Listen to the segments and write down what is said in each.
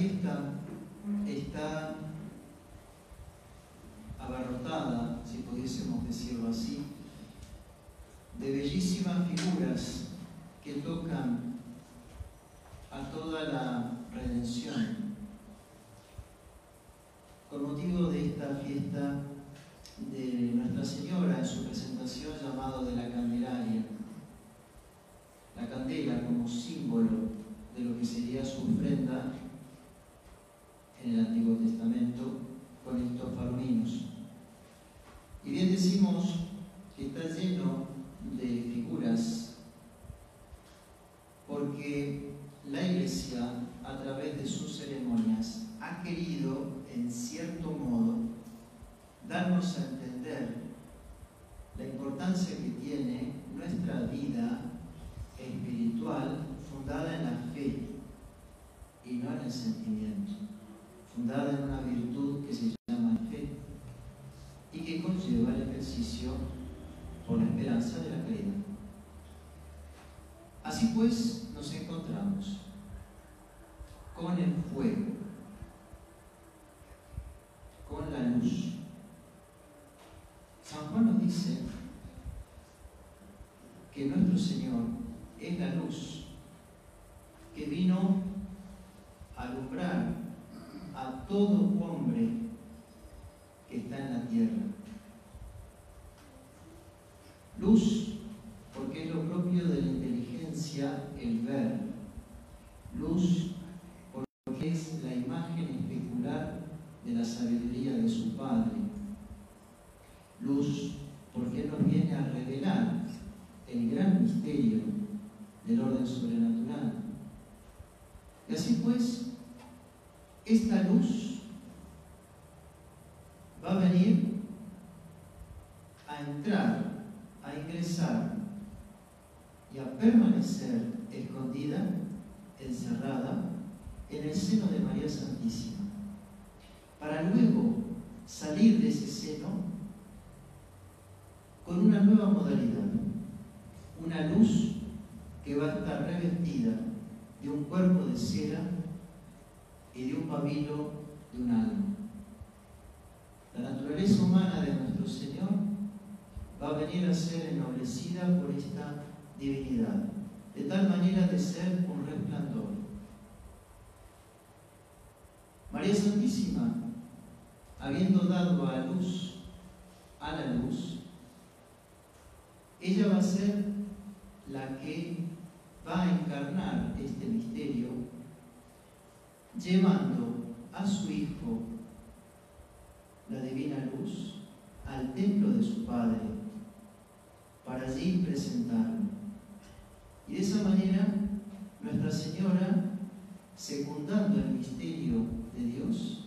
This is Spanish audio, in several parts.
fiesta está abarrotada, si pudiésemos decirlo así, de bellísimas figuras que tocan a toda la redención. Con motivo de esta fiesta de Nuestra Señora en su presentación llamado de la Candelaria, la candela como símbolo de lo que sería su ofrenda en el Antiguo Testamento con estos farominos. Y bien decimos que está lleno de figuras porque la Iglesia a través de sus ceremonias ha querido en cierto modo darnos a entender la importancia que tiene nuestra vida espiritual fundada en la fe y no en el sentimiento, fundada en una virtud que se llama fe y que conlleva el ejercicio por la esperanza de la caridad. Así pues, nos encontramos con el fuego, con la luz. San Juan nos dice que nuestro Señor es la luz que vino a alumbrar a todo hombre que está en la tierra. Luz, porque es lo propio de la inteligencia el ver. Luz, porque es la imagen especular de la sabiduría de su Padre. Luz, porque nos viene a revelar el gran misterio del orden sobrenatural. Y así pues, esta luz va a venir a entrar, a ingresar y a permanecer escondida, encerrada en el seno de María Santísima, para luego salir de ese seno con una nueva modalidad, una luz que va a estar revestida de un cuerpo de cera y de un pabilo de un alma. La naturaleza humana de nuestro Señor va a venir a ser ennoblecida por esta divinidad, de tal manera de ser un resplandor. María Santísima, habiendo dado a luz a la luz, ella va a ser la que va a encarnar este misterio, llevando a su Hijo, la divina luz, al templo de su Padre, para allí presentarlo. Y de esa manera, Nuestra Señora, secundando el misterio de Dios,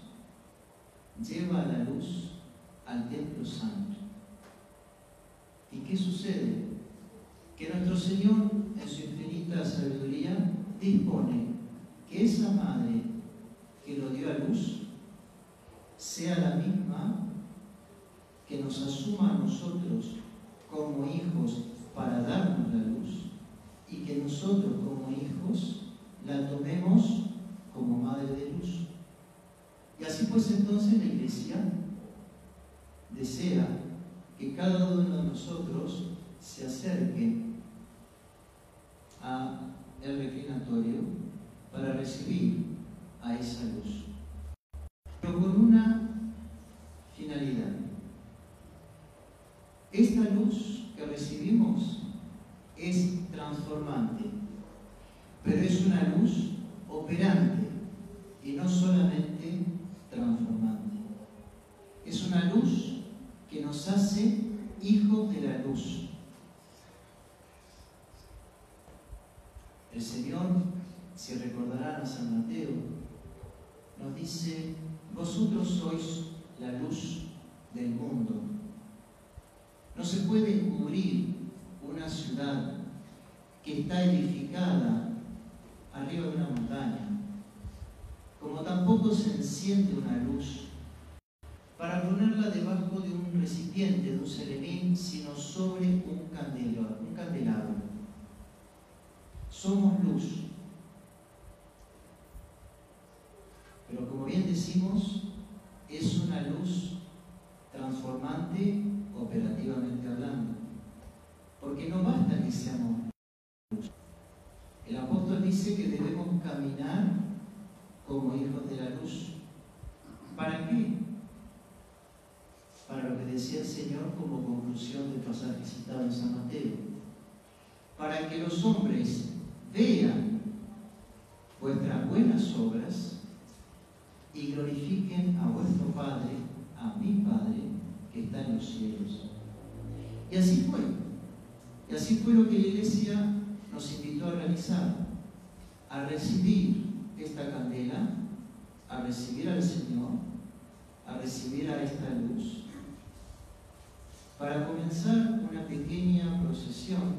lleva la luz al templo santo. ¿Y qué sucede? Que nuestro Señor, en su infinita sabiduría, dispone que esa madre que lo dio a luz sea la misma que nos asuma a nosotros como hijos para darnos la luz y que nosotros como hijos la tomemos como madre de luz. Y así pues entonces la iglesia desea que cada uno de nosotros se acerque a el reclinatorio para recibir a esa luz. Pero con una finalidad. Esta luz que recibimos es transformante, pero es una luz operante y no solamente luz que nos hace hijos de la luz. El Señor, si recordarán a San Mateo, nos dice, vosotros sois la luz del mundo. No se puede cubrir una ciudad que está edificada arriba de una montaña, como tampoco se enciende una luz ponerla debajo de un recipiente, de un seremín, sino sobre un candelabro. Un candelabro. Somos luz. como bien decimos, es una luz transformante operativamente hablando. Porque no basta que seamos luz. El apóstol dice que debemos caminar como hijos de la luz. ¿Para qué? Para lo que el Señor como conclusión del pasaje citado en San Mateo. Para que los hombres vean vuestras buenas obras y glorifiquen a vuestro Padre, a mi Padre, que está en los cielos. Y así fue. Y así fue lo que la iglesia nos invitó a realizar, a recibir esta candela, a recibir al Señor, a recibir a esta luz, para comenzar una pequeña procesión,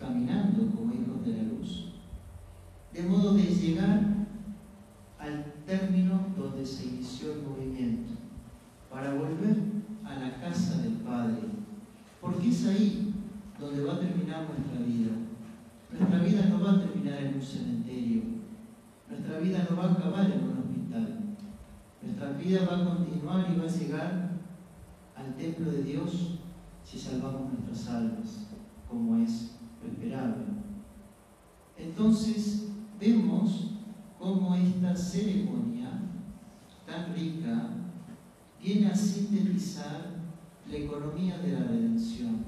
caminando como hijos de la luz, de modo de llegar al término donde se inició el movimiento, para volver a la casa del Padre, porque es ahí donde va a terminar nuestra vida. Nuestra vida no va a terminar en un cementerio, nuestra vida no va a acabar en un hospital, nuestra vida va a continuar y va a llegar al templo de Dios si salvamos nuestras almas, como es lo esperable. Entonces, vemos cómo esta ceremonia tan rica viene a sintetizar la economía de la redención.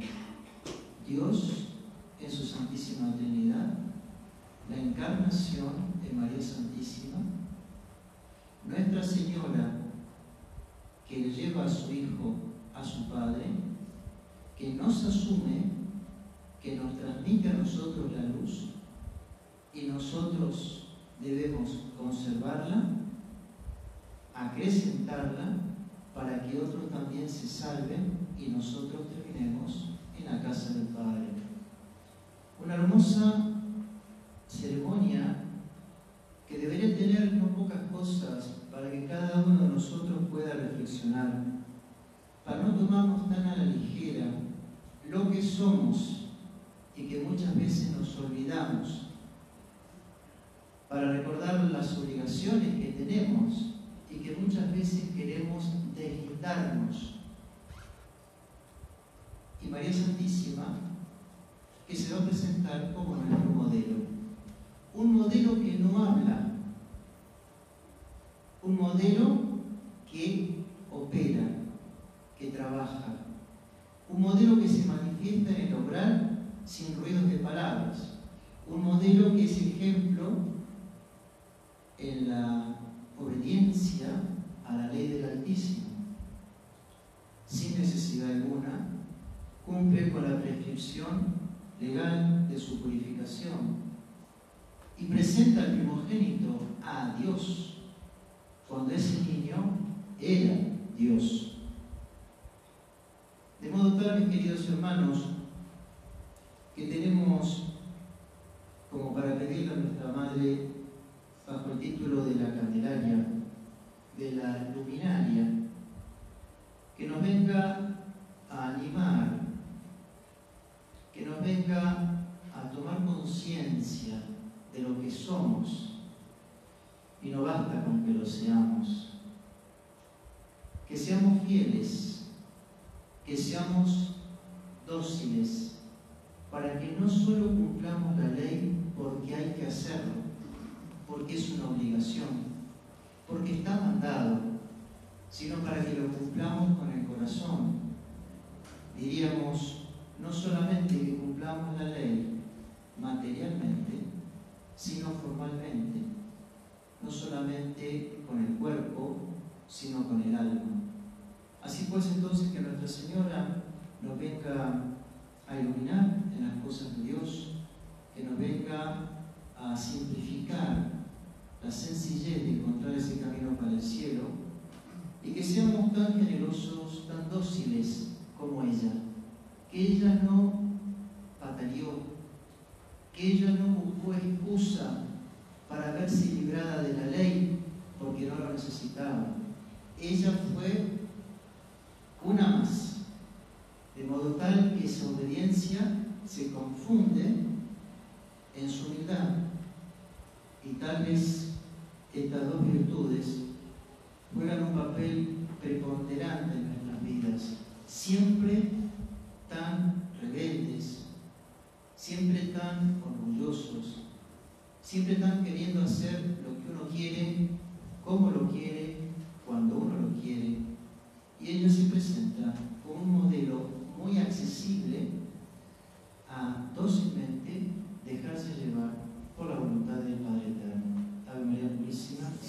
Dios en su Santísima Trinidad, la encarnación de María Santísima, Nuestra Señora que lleva a su Hijo a su Padre, que nos asume, que nos transmite a nosotros la luz y nosotros debemos conservarla, acrecentarla, para que otros también se salven y nosotros terminemos en la casa del Padre. Una hermosa ceremonia que debería tener no pocas cosas para que cada uno de nosotros pueda reflexionar, tomarnos tan a la ligera lo que somos y que muchas veces nos olvidamos para recordar las obligaciones que tenemos y que muchas veces queremos deslindarnos. Y María Santísima, que se va a presentar como nuestro modelo. Un modelo que no habla, un modelo que opera, que un modelo que se manifiesta en el obrar sin ruidos de palabras, un modelo que es ejemplo en la obediencia a la ley del Altísimo, sin necesidad alguna, cumple con la prescripción legal de su purificación y presenta al primogénito a Dios cuando ese niño era Dios. Queridos hermanos, que tenemos como para pedirle a nuestra Madre bajo el título de la Candelaria, de la luminaria, que nos venga a animar, que nos venga a tomar conciencia de lo que somos, y no basta con que lo seamos, que seamos fieles, que seamos dóciles, para que no solo cumplamos la ley porque hay que hacerlo, porque es una obligación, porque está mandado, sino para que lo cumplamos con el corazón. Diríamos, no solamente que cumplamos la ley materialmente, sino formalmente, no solamente con el cuerpo, sino con el alma. Así pues entonces que Señora nos venga a iluminar en las cosas de Dios, que nos venga a simplificar la sencillez de encontrar ese camino para el cielo y que seamos tan generosos, tan dóciles como ella, que ella no pataleó, que ella no buscó excusa para verse librada de la ley porque no lo necesitaba. Ella fue de modo tal que esa obediencia se confunde en su humildad y tal vez estas dos virtudes juegan un papel preponderante en nuestras vidas, siempre tan rebeldes, siempre tan orgullosos, siempre tan queriendo hacer lo que uno quiere, como lo quiere, cuando uno lo quiere y ellos se presentan con un modelo muy accesible